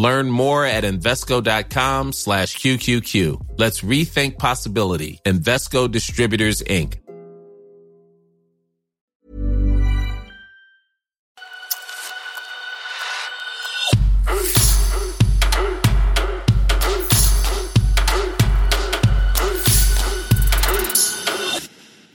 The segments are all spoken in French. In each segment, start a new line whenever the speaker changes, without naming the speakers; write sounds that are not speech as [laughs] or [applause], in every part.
Learn more at Invesco.com slash QQQ. Let's rethink possibility. Invesco Distributors, Inc.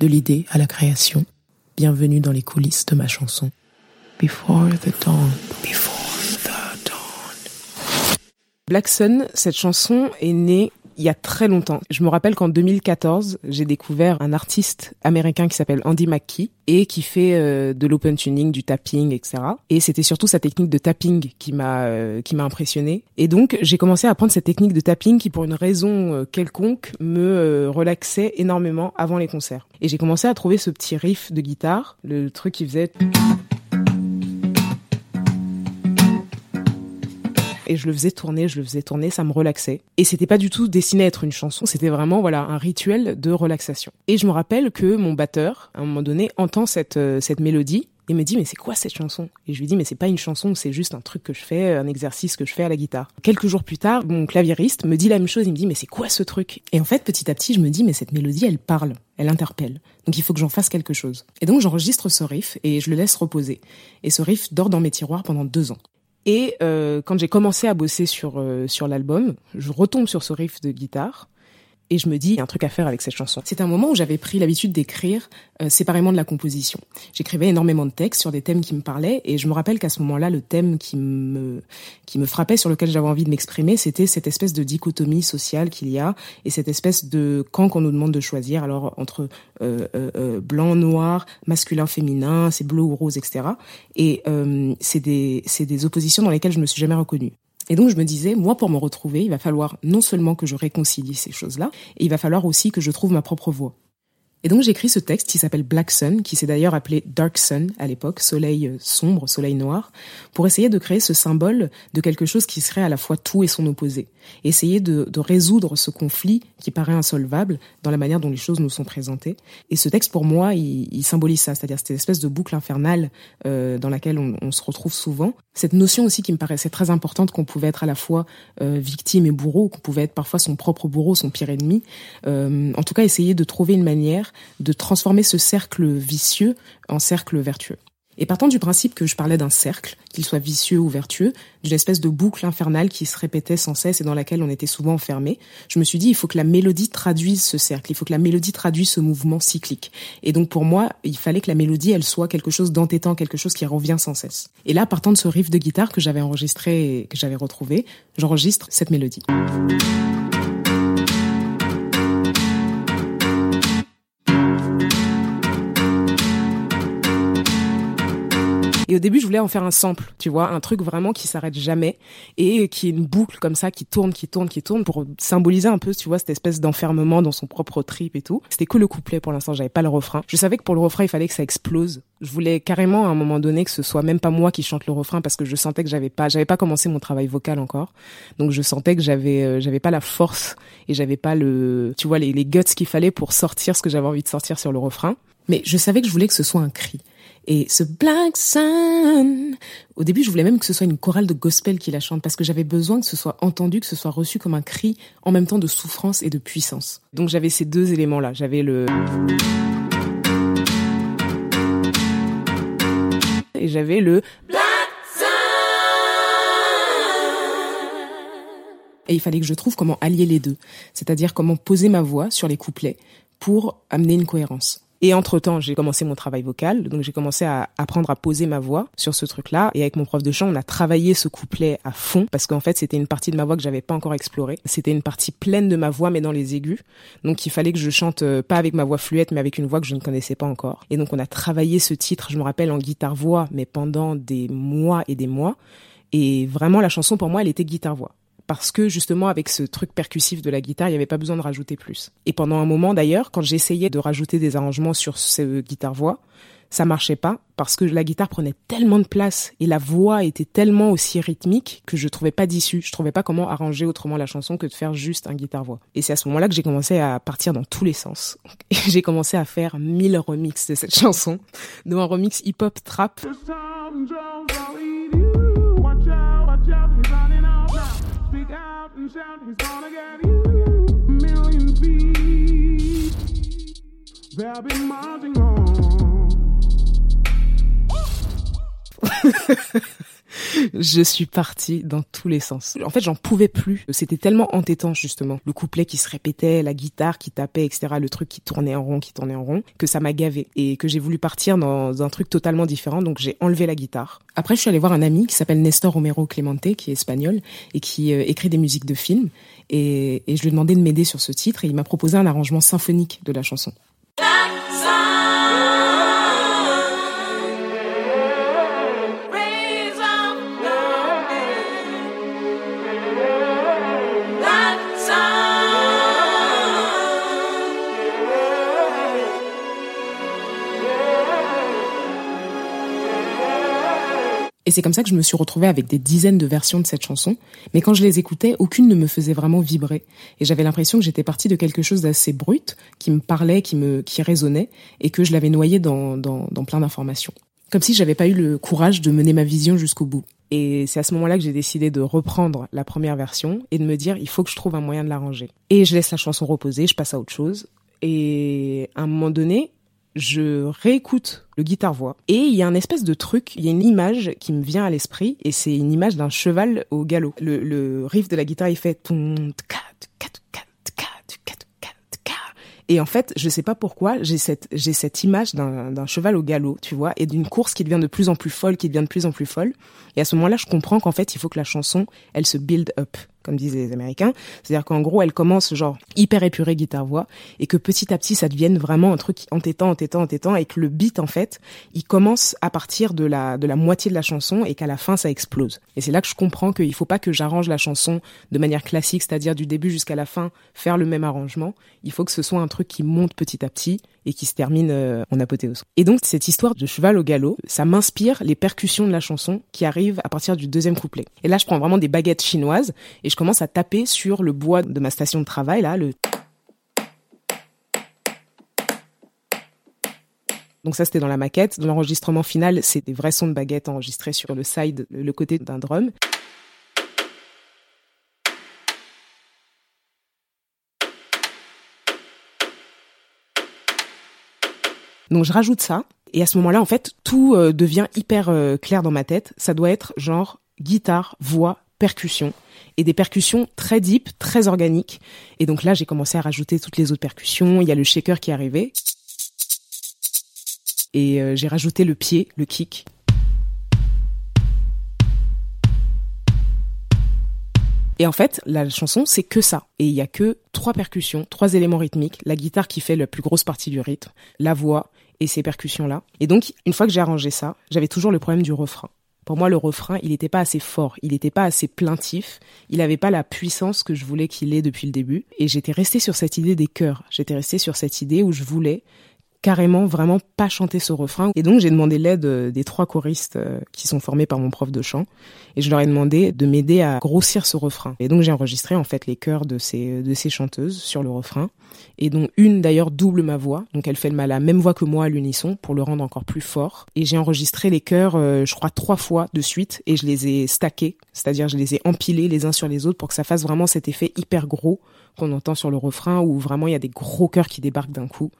De l'idée à la création, bienvenue dans les coulisses de ma chanson. Before the dawn, Black Sun, cette chanson est née il y a très longtemps. Je me rappelle qu'en 2014, j'ai découvert un artiste américain qui s'appelle Andy McKee et qui fait euh, de l'open tuning, du tapping, etc. Et c'était surtout sa technique de tapping qui m'a euh, qui m'a impressionné. Et donc j'ai commencé à apprendre cette technique de tapping qui, pour une raison euh, quelconque, me relaxait énormément avant les concerts. Et j'ai commencé à trouver ce petit riff de guitare, le truc qui faisait et je le faisais tourner, je le faisais tourner, ça me relaxait. Et c'était pas du tout destiné à être une chanson, c'était vraiment voilà un rituel de relaxation. Et je me rappelle que mon batteur, à un moment donné, entend cette euh, cette mélodie et me dit mais c'est quoi cette chanson? Et je lui dis mais c'est pas une chanson, c'est juste un truc que je fais, un exercice que je fais à la guitare. Quelques jours plus tard, mon claviériste me dit la même chose, il me dit mais c'est quoi ce truc? Et en fait petit à petit je me dis mais cette mélodie elle parle, elle interpelle. Donc il faut que j'en fasse quelque chose. Et donc j'enregistre ce riff et je le laisse reposer. Et ce riff dort dans mes tiroirs pendant deux ans. Et euh, quand j'ai commencé à bosser sur euh, sur l'album, je retombe sur ce riff de guitare et je me dis, il y a un truc à faire avec cette chanson. C'est un moment où j'avais pris l'habitude d'écrire euh, séparément de la composition. J'écrivais énormément de textes sur des thèmes qui me parlaient, et je me rappelle qu'à ce moment-là, le thème qui me qui me frappait, sur lequel j'avais envie de m'exprimer, c'était cette espèce de dichotomie sociale qu'il y a, et cette espèce de camp qu'on nous demande de choisir, alors entre euh, euh, euh blanc, noir, masculin, féminin, c'est bleu ou rose, etc. Et euh, c'est des c'est des oppositions dans lesquelles je me suis jamais reconnue. Et donc je me disais, moi pour me retrouver, il va falloir non seulement que je réconcilie ces choses-là, et il va falloir aussi que je trouve ma propre voix. Et donc j'écris ce texte qui s'appelle Black Sun, qui s'est d'ailleurs appelé Dark Sun à l'époque, soleil euh, sombre, soleil noir, pour essayer de créer ce symbole de quelque chose qui serait à la fois tout et son opposé. essayer de, de, résoudre ce conflit qui paraît insolvable dans la manière dont les choses nous sont présentées. Et ce texte, pour moi, il, il symbolise ça, c'est-à-dire cette espèce de boucle infernale euh, dans laquelle on, on, se retrouve souvent. Cette notion aussi qui me paraissait très importante qu'on pouvait être à la fois euh, victime et bourreau, qu'on pouvait être parfois son propre bourreau, son pire ennemi. Euh, en tout cas, essayer de trouver une manière de transformer ce cercle vicieux en cercle vertueux. Et partant du principe que je parlais d'un cercle, qu'il soit vicieux ou vertueux, d'une espèce de boucle infernale qui se répétait sans cesse et dans laquelle on était souvent enfermé, je me suis dit il faut que la mélodie traduise ce cercle, il faut que la mélodie traduise ce mouvement cyclique. Et donc pour moi, il fallait que la mélodie elle soit quelque chose d'entêtant, quelque chose qui revient sans cesse. Et là, partant de ce riff de guitare que j'avais enregistré et que j'avais retrouvé, j'enregistre cette mélodie. Au début, je voulais en faire un sample, tu vois, un truc vraiment qui s'arrête jamais et qui est une boucle comme ça qui tourne, qui tourne, qui tourne pour symboliser un peu, tu vois, cette espèce d'enfermement dans son propre trip et tout. C'était que le couplet pour l'instant, j'avais pas le refrain. Je savais que pour le refrain, il fallait que ça explose. Je voulais carrément à un moment donné que ce soit même pas moi qui chante le refrain parce que je sentais que j'avais pas, j'avais pas commencé mon travail vocal encore. Donc je sentais que j'avais, euh, j'avais pas la force et j'avais pas le, tu vois, les, les guts qu'il fallait pour sortir ce que j'avais envie de sortir sur le refrain. Mais je savais que je voulais que ce soit un cri. Et ce Black Sun, au début, je voulais même que ce soit une chorale de gospel qui la chante parce que j'avais besoin que ce soit entendu, que ce soit reçu comme un cri en même temps de souffrance et de puissance. Donc j'avais ces deux éléments-là. J'avais le... Et j'avais le... Et il fallait que je trouve comment allier les deux. C'est-à-dire comment poser ma voix sur les couplets pour amener une cohérence. Et entre-temps, j'ai commencé mon travail vocal, donc j'ai commencé à apprendre à poser ma voix sur ce truc-là. Et avec mon prof de chant, on a travaillé ce couplet à fond, parce qu'en fait, c'était une partie de ma voix que j'avais pas encore explorée. C'était une partie pleine de ma voix, mais dans les aigus. Donc il fallait que je chante euh, pas avec ma voix fluette, mais avec une voix que je ne connaissais pas encore. Et donc on a travaillé ce titre, je me rappelle, en guitare-voix, mais pendant des mois et des mois. Et vraiment, la chanson, pour moi, elle était guitare-voix parce que justement avec ce truc percussif de la guitare, il n'y avait pas besoin de rajouter plus. Et pendant un moment d'ailleurs, quand j'essayais de rajouter des arrangements sur ce guitare-voix, ça marchait pas parce que la guitare prenait tellement de place et la voix était tellement aussi rythmique que je trouvais pas d'issue. Je trouvais pas comment arranger autrement la chanson que de faire juste un guitare-voix. Et c'est à ce moment-là que j'ai commencé à partir dans tous les sens. [laughs] J'ai commencé à faire mille remixes de cette [laughs] chanson, dont un remix hip-hop trap.
He's gonna give you a million feet. They'll be marching on.
[laughs] je suis partie dans tous les sens. En fait, j'en pouvais plus. C'était tellement entêtant, justement. Le couplet qui se répétait, la guitare qui tapait, etc. Le truc qui tournait en rond, qui tournait en rond, que ça m'a gavé. Et que j'ai voulu partir dans un truc totalement différent. Donc, j'ai enlevé la guitare. Après, je suis allée voir un ami qui s'appelle Nestor Romero Clemente, qui est espagnol et qui euh, écrit des musiques de films. Et, et je lui ai demandé de m'aider sur ce titre et il m'a proposé un arrangement symphonique de la chanson. Et c'est comme ça que je me suis retrouvée avec des dizaines de versions de cette chanson. Mais quand je les écoutais, aucune ne me faisait vraiment vibrer. Et j'avais l'impression que j'étais partie de quelque chose d'assez brut, qui me parlait, qui me, qui résonnait, et que je l'avais noyé dans, dans, dans plein d'informations. Comme si j'avais pas eu le courage de mener ma vision jusqu'au bout. Et c'est à ce moment-là que j'ai décidé de reprendre la première version et de me dire, il faut que je trouve un moyen de l'arranger. Et je laisse la chanson reposer, je passe à autre chose. Et à un moment donné, je réécoute le guitare-voix et il y a un espèce de truc, il y a une image qui me vient à l'esprit et c'est une image d'un cheval au galop. Le, le riff de la guitare il fait et en fait, je sais pas pourquoi, j'ai cette j'ai cette image d'un cheval au galop, tu vois, et d'une course qui devient de plus en plus folle, qui devient de plus en plus folle. Et à ce moment-là, je comprends qu'en fait, il faut que la chanson, elle se build up comme disent les Américains. C'est-à-dire qu'en gros, elle commence genre hyper épurée guitare-voix et que petit à petit, ça devienne vraiment un truc entêtant, entêtant, entêtant et que le beat, en fait, il commence à partir de la, de la moitié de la chanson et qu'à la fin, ça explose. Et c'est là que je comprends qu'il faut pas que j'arrange la chanson de manière classique, c'est-à-dire du début jusqu'à la fin, faire le même arrangement. Il faut que ce soit un truc qui monte petit à petit et qui se termine euh, en apothéose. Et donc cette histoire de cheval au galop, ça m'inspire les percussions de la chanson qui arrivent à partir du deuxième couplet. Et là, je prends vraiment des baguettes chinoises et je commence à taper sur le bois de ma station de travail là, le Donc ça, c'était dans la maquette. Dans l'enregistrement final, c'est des vrais sons de baguettes enregistrés sur le side, le côté d'un drum. Donc je rajoute ça et à ce moment-là en fait tout euh, devient hyper euh, clair dans ma tête. Ça doit être genre guitare, voix, percussion et des percussions très deep, très organiques. Et donc là j'ai commencé à rajouter toutes les autres percussions. Il y a le shaker qui est arrivé et euh, j'ai rajouté le pied, le kick. Et en fait, la chanson, c'est que ça. Et il y a que trois percussions, trois éléments rythmiques, la guitare qui fait la plus grosse partie du rythme, la voix et ces percussions-là. Et donc, une fois que j'ai arrangé ça, j'avais toujours le problème du refrain. Pour moi, le refrain, il n'était pas assez fort, il n'était pas assez plaintif, il n'avait pas la puissance que je voulais qu'il ait depuis le début. Et j'étais restée sur cette idée des chœurs. J'étais restée sur cette idée où je voulais carrément vraiment pas chanter ce refrain. Et donc j'ai demandé l'aide euh, des trois choristes euh, qui sont formés par mon prof de chant et je leur ai demandé de m'aider à grossir ce refrain. Et donc j'ai enregistré en fait les chœurs de ces de ces chanteuses sur le refrain et dont une d'ailleurs double ma voix. Donc elle fait la même voix que moi à l'unisson pour le rendre encore plus fort. Et j'ai enregistré les chœurs euh, je crois trois fois de suite et je les ai stackés, c'est-à-dire je les ai empilés les uns sur les autres pour que ça fasse vraiment cet effet hyper gros qu'on entend sur le refrain où vraiment il y a des gros chœurs qui débarquent d'un coup.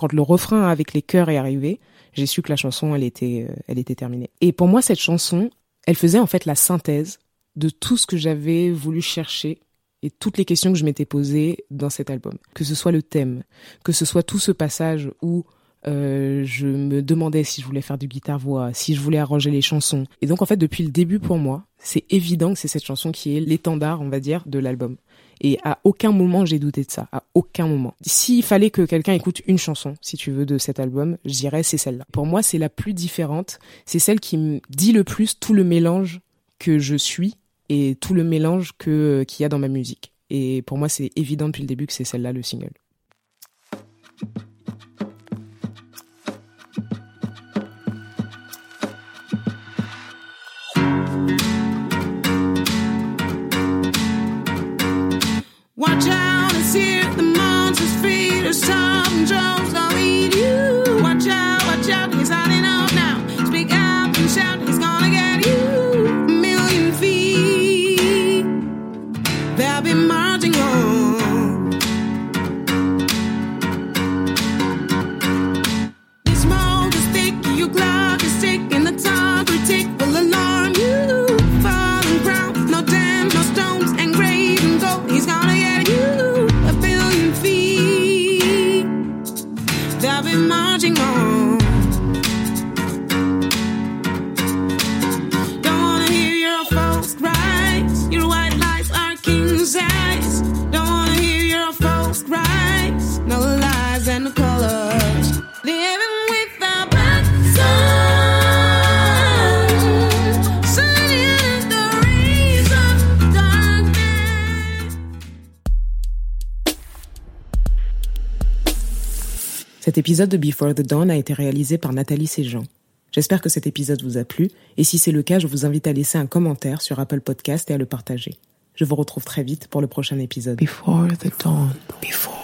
Quand le refrain avec les chœurs est arrivé, j'ai su que la chanson, elle était, euh, elle était terminée. Et pour moi, cette chanson, elle faisait en fait la synthèse de tout ce que j'avais voulu chercher et toutes les questions que je m'étais posées dans cet album. Que ce soit le thème, que ce soit tout ce passage où Euh, je me demandais si je voulais faire du guitare-voix, si je voulais arranger les chansons. Et donc en fait, depuis le début pour moi, c'est évident que c'est cette chanson qui est l'étendard, on va dire, de l'album. Et à aucun moment j'ai douté de ça, à aucun moment. S'il fallait que quelqu'un écoute une chanson, si tu veux, de cet album, je dirais c'est celle-là. Pour moi, c'est la plus différente. C'est celle qui me dit le plus tout le mélange que je suis et tout le mélange qu'il y a dans ma musique. Et pour moi, c'est évident depuis le début que c'est celle-là le single. Cet épisode de Before the Dawn a été réalisé par Nathalie Séjean. J'espère que cet épisode vous a plu, et si c'est le cas, je vous invite à laisser un commentaire sur Apple Podcast et à le partager. Je vous retrouve très vite pour le prochain épisode.
Before the dawn. Before